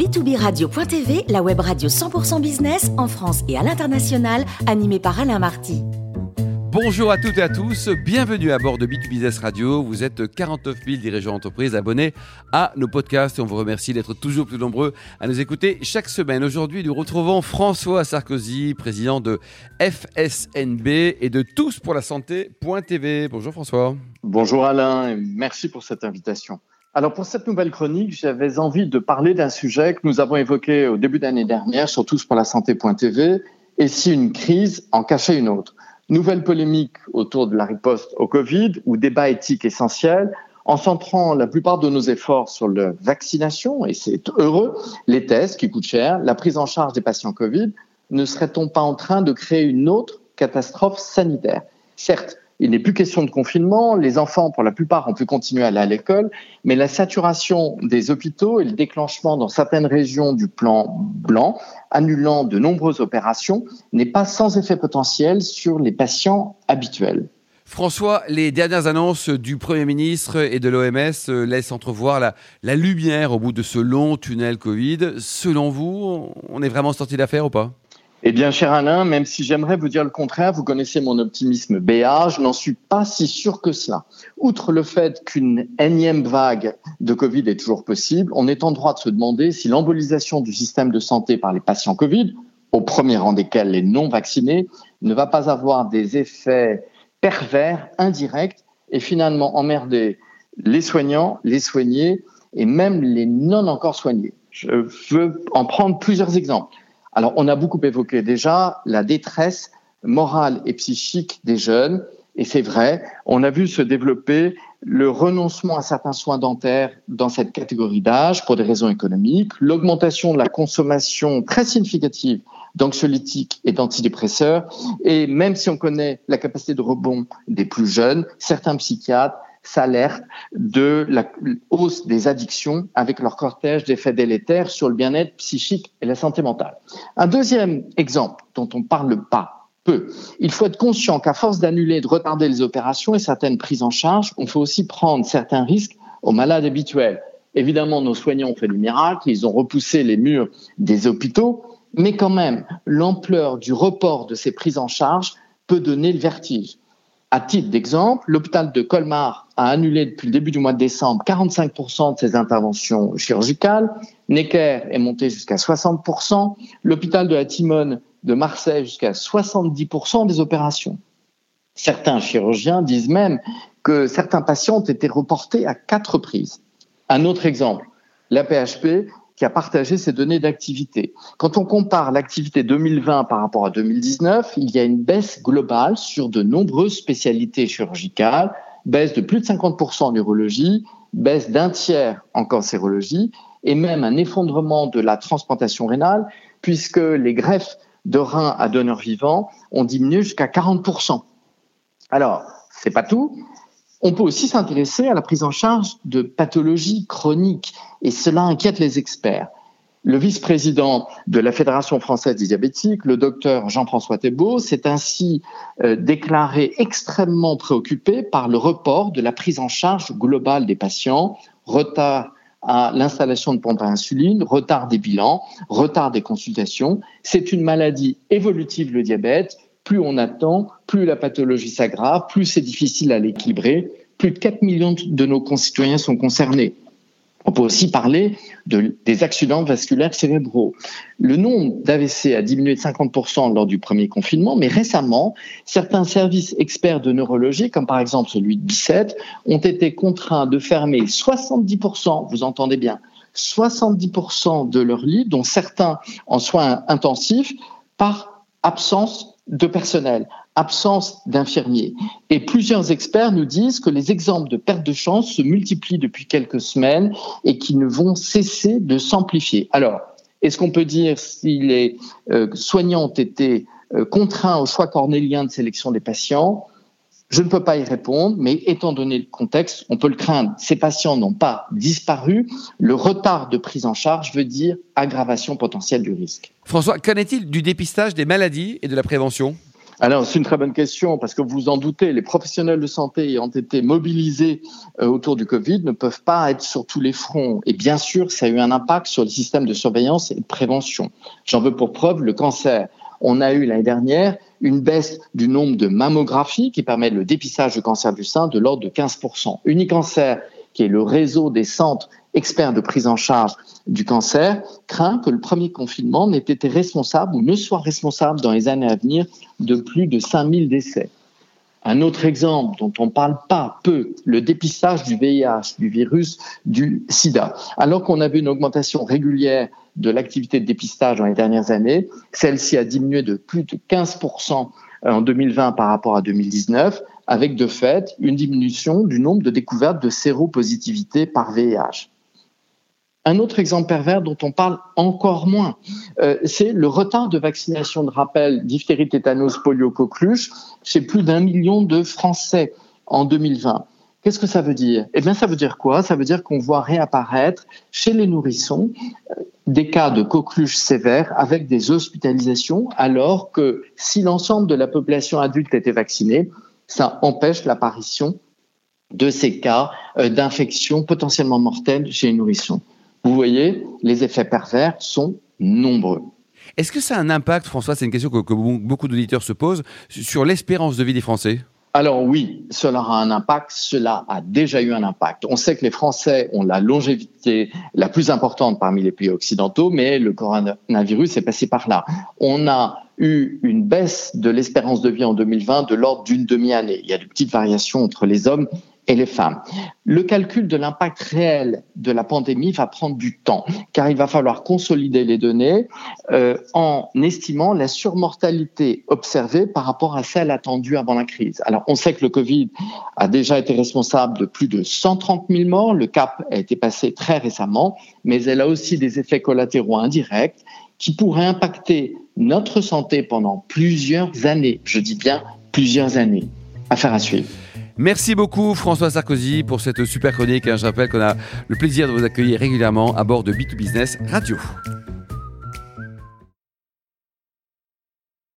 B2B Radio.tv, la web radio 100% business en France et à l'international, animée par Alain Marty. Bonjour à toutes et à tous, bienvenue à bord de B2 Business Radio. Vous êtes 49 000 dirigeants d'entreprise abonnés à nos podcasts et on vous remercie d'être toujours plus nombreux à nous écouter chaque semaine. Aujourd'hui, nous retrouvons François Sarkozy, président de FSNB et de Tous pour la Santé.tv. Bonjour François. Bonjour Alain et merci pour cette invitation. Alors pour cette nouvelle chronique, j'avais envie de parler d'un sujet que nous avons évoqué au début d'année dernière sur tous pour la santé.tv, et si une crise en cachait une autre. Nouvelle polémique autour de la riposte au Covid ou débat éthique essentiel en centrant la plupart de nos efforts sur la vaccination, et c'est heureux, les tests qui coûtent cher, la prise en charge des patients Covid, ne serait-on pas en train de créer une autre catastrophe sanitaire? Certes, il n'est plus question de confinement. Les enfants, pour la plupart, ont pu continuer à aller à l'école. Mais la saturation des hôpitaux et le déclenchement dans certaines régions du plan blanc, annulant de nombreuses opérations, n'est pas sans effet potentiel sur les patients habituels. François, les dernières annonces du Premier ministre et de l'OMS laissent entrevoir la, la, lumière au bout de ce long tunnel Covid. Selon vous, on est vraiment sorti d'affaire ou pas? Eh bien, cher Alain, même si j'aimerais vous dire le contraire, vous connaissez mon optimisme béat, je n'en suis pas si sûr que cela. Outre le fait qu'une énième vague de Covid est toujours possible, on est en droit de se demander si l'embolisation du système de santé par les patients Covid, au premier rang desquels les non vaccinés, ne va pas avoir des effets pervers, indirects, et finalement emmerder les soignants, les soignés et même les non encore soignés. Je veux en prendre plusieurs exemples. Alors, on a beaucoup évoqué déjà la détresse morale et psychique des jeunes. Et c'est vrai, on a vu se développer le renoncement à certains soins dentaires dans cette catégorie d'âge pour des raisons économiques, l'augmentation de la consommation très significative d'anxiolytiques et d'antidépresseurs, et même si on connaît la capacité de rebond des plus jeunes, certains psychiatres s'alertent de la hausse des addictions avec leur cortège d'effets délétères sur le bien-être psychique et la santé mentale. Un deuxième exemple dont on parle pas peu. Il faut être conscient qu'à force d'annuler, de retarder les opérations et certaines prises en charge, on faut aussi prendre certains risques aux malades habituels. Évidemment, nos soignants ont fait du miracle, ils ont repoussé les murs des hôpitaux, mais quand même, l'ampleur du report de ces prises en charge peut donner le vertige. À titre d'exemple, l'hôpital de Colmar a annulé depuis le début du mois de décembre 45% de ses interventions chirurgicales. Necker est monté jusqu'à 60%. L'hôpital de la Timone de Marseille jusqu'à 70% des opérations. Certains chirurgiens disent même que certains patients ont été reportés à quatre reprises. Un autre exemple, la PHP qui a partagé ses données d'activité. Quand on compare l'activité 2020 par rapport à 2019, il y a une baisse globale sur de nombreuses spécialités chirurgicales, baisse de plus de 50% en urologie, baisse d'un tiers en cancérologie et même un effondrement de la transplantation rénale puisque les greffes de reins à donneurs vivants ont diminué jusqu'à 40%. Alors, c'est pas tout. On peut aussi s'intéresser à la prise en charge de pathologies chroniques et cela inquiète les experts. Le vice-président de la Fédération française des diabétiques, le docteur Jean-François Thébault, s'est ainsi euh, déclaré extrêmement préoccupé par le report de la prise en charge globale des patients, retard à l'installation de pompes à insuline, retard des bilans, retard des consultations. C'est une maladie évolutive, le diabète, plus on attend, plus la pathologie s'aggrave, plus c'est difficile à l'équilibrer. Plus de 4 millions de nos concitoyens sont concernés. On peut aussi parler de, des accidents vasculaires cérébraux. Le nombre d'AVC a diminué de 50% lors du premier confinement, mais récemment, certains services experts de neurologie, comme par exemple celui de Bicêtre, ont été contraints de fermer 70%, vous entendez bien, 70% de leurs lits, dont certains en soins intensifs, par absence de personnel, absence d'infirmiers. Et plusieurs experts nous disent que les exemples de perte de chance se multiplient depuis quelques semaines et qui ne vont cesser de s'amplifier. Alors, est-ce qu'on peut dire si les euh, soignants ont été euh, contraints au choix cornélien de sélection des patients? Je ne peux pas y répondre, mais étant donné le contexte, on peut le craindre. Ces patients n'ont pas disparu. Le retard de prise en charge veut dire aggravation potentielle du risque. François, qu'en est-il du dépistage des maladies et de la prévention? Alors, c'est une très bonne question parce que vous en doutez, les professionnels de santé ayant été mobilisés euh, autour du Covid ne peuvent pas être sur tous les fronts. Et bien sûr, ça a eu un impact sur le système de surveillance et de prévention. J'en veux pour preuve le cancer. On a eu l'année dernière une baisse du nombre de mammographies qui permet le dépistage du cancer du sein de l'ordre de 15%. Unicancer, qui est le réseau des centres experts de prise en charge du cancer, craint que le premier confinement n'ait été responsable ou ne soit responsable dans les années à venir de plus de 5000 décès. Un autre exemple dont on parle pas peu, le dépistage du VIH, du virus du sida. Alors qu'on a vu une augmentation régulière de l'activité de dépistage dans les dernières années, celle-ci a diminué de plus de 15% en 2020 par rapport à 2019, avec de fait une diminution du nombre de découvertes de séropositivité par VIH. Un autre exemple pervers dont on parle encore moins, euh, c'est le retard de vaccination de rappel diphtérie, tétanos, polio, coqueluche chez plus d'un million de Français en 2020. Qu'est-ce que ça veut dire? Eh bien, ça veut dire quoi? Ça veut dire qu'on voit réapparaître chez les nourrissons euh, des cas de coqueluche sévères avec des hospitalisations, alors que si l'ensemble de la population adulte était vaccinée, ça empêche l'apparition de ces cas euh, d'infection potentiellement mortelle chez les nourrissons. Vous voyez, les effets pervers sont nombreux. Est-ce que ça a un impact, François? C'est une question que, beaucoup d'auditeurs se posent sur l'espérance de vie des Français? Alors oui, cela a un impact, cela a déjà eu un impact. On sait que les Français ont la longévité la plus importante parmi les pays occidentaux, mais le coronavirus est passé par là. On a eu une baisse de l'espérance de vie en 2020 de l'ordre d'une demi-année. Il y a de petites variations entre les hommes et les femmes. Le calcul de l'impact réel de la pandémie va prendre du temps, car il va falloir consolider les données euh, en estimant la surmortalité observée par rapport à celle attendue avant la crise. Alors, on sait que le Covid a déjà été responsable de plus de 130 000 morts. Le cap a été passé très récemment, mais elle a aussi des effets collatéraux indirects qui pourraient impacter notre santé pendant plusieurs années. Je dis bien plusieurs années. Affaire à suivre. Merci beaucoup François Sarkozy pour cette super chronique. Je rappelle qu'on a le plaisir de vous accueillir régulièrement à bord de B2Business Radio.